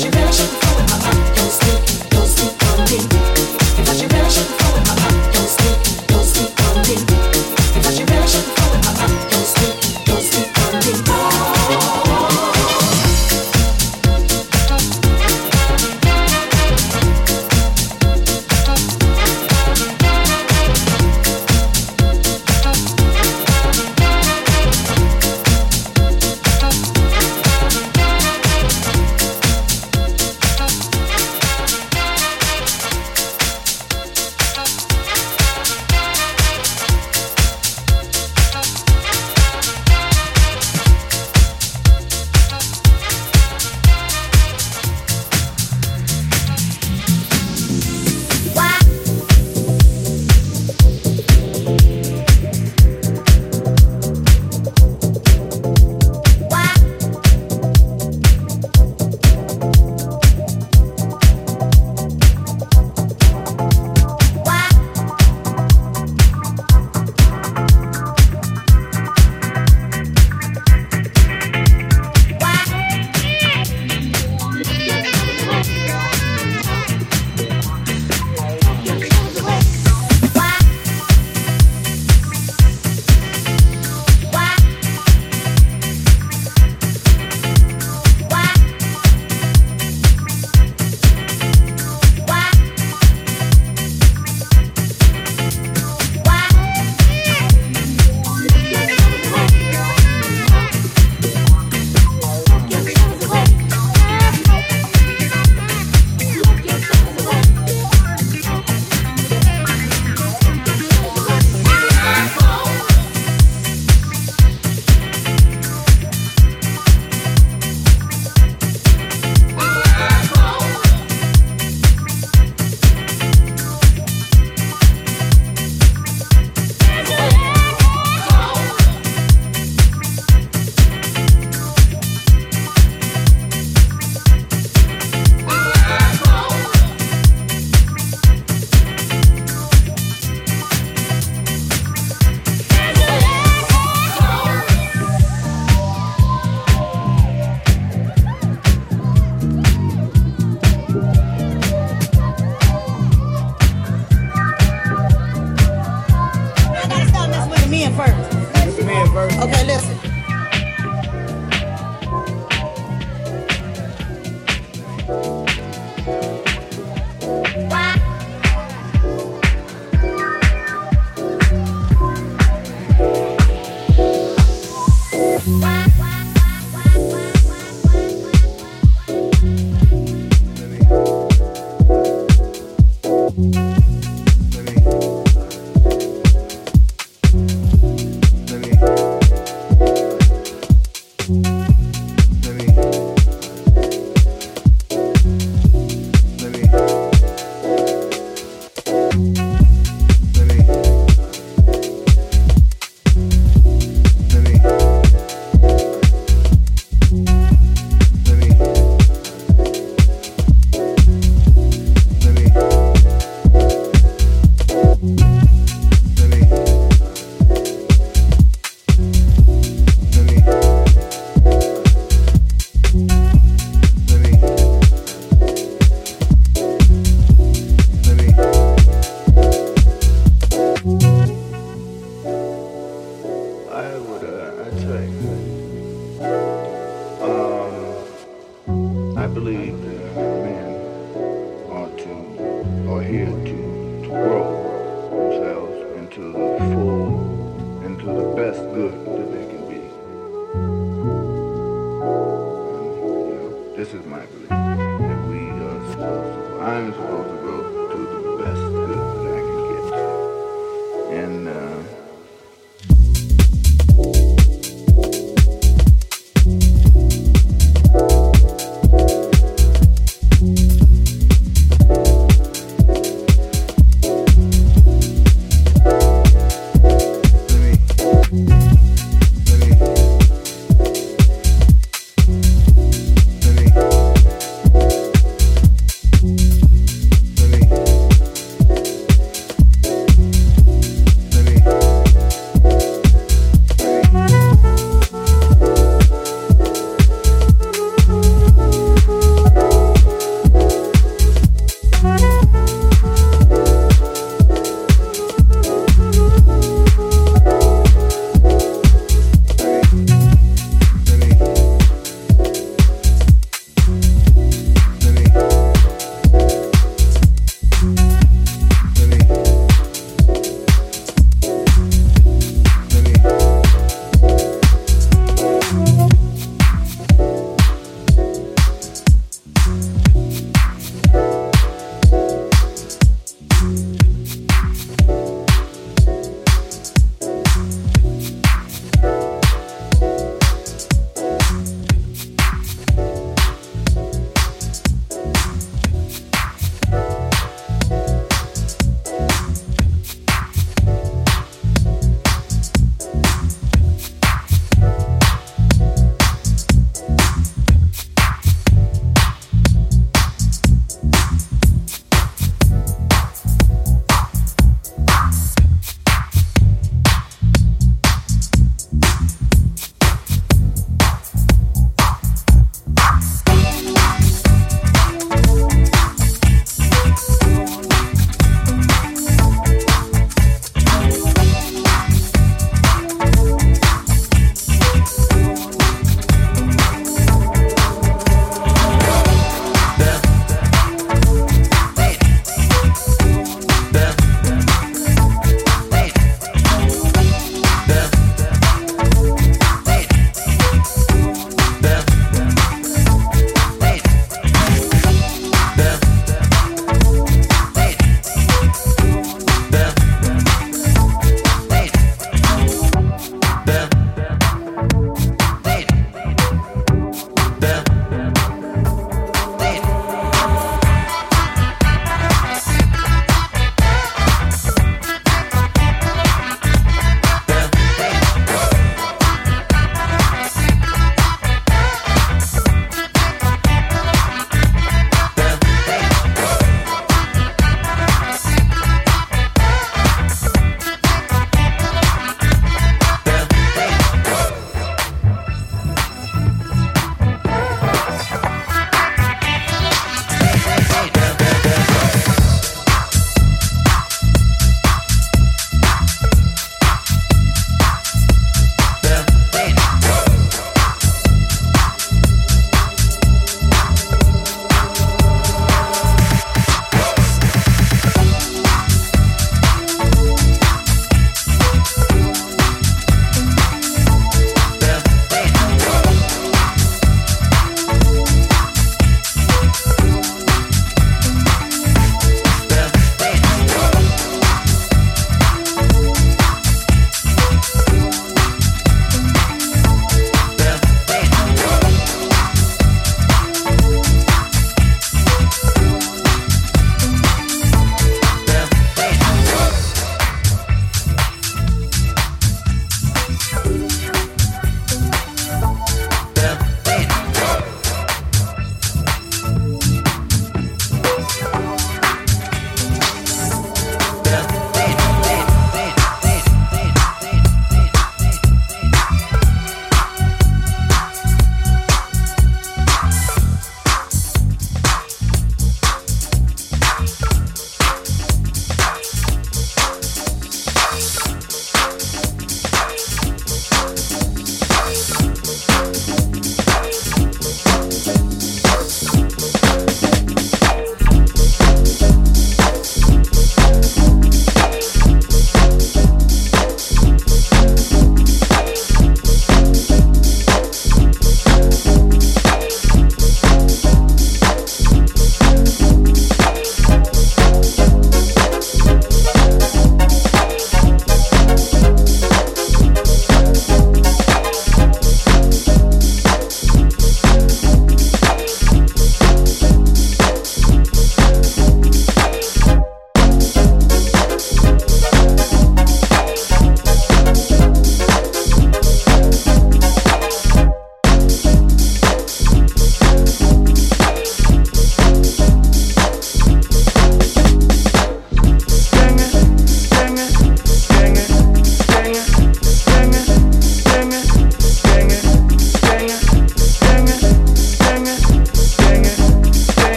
you a passion.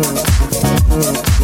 Oh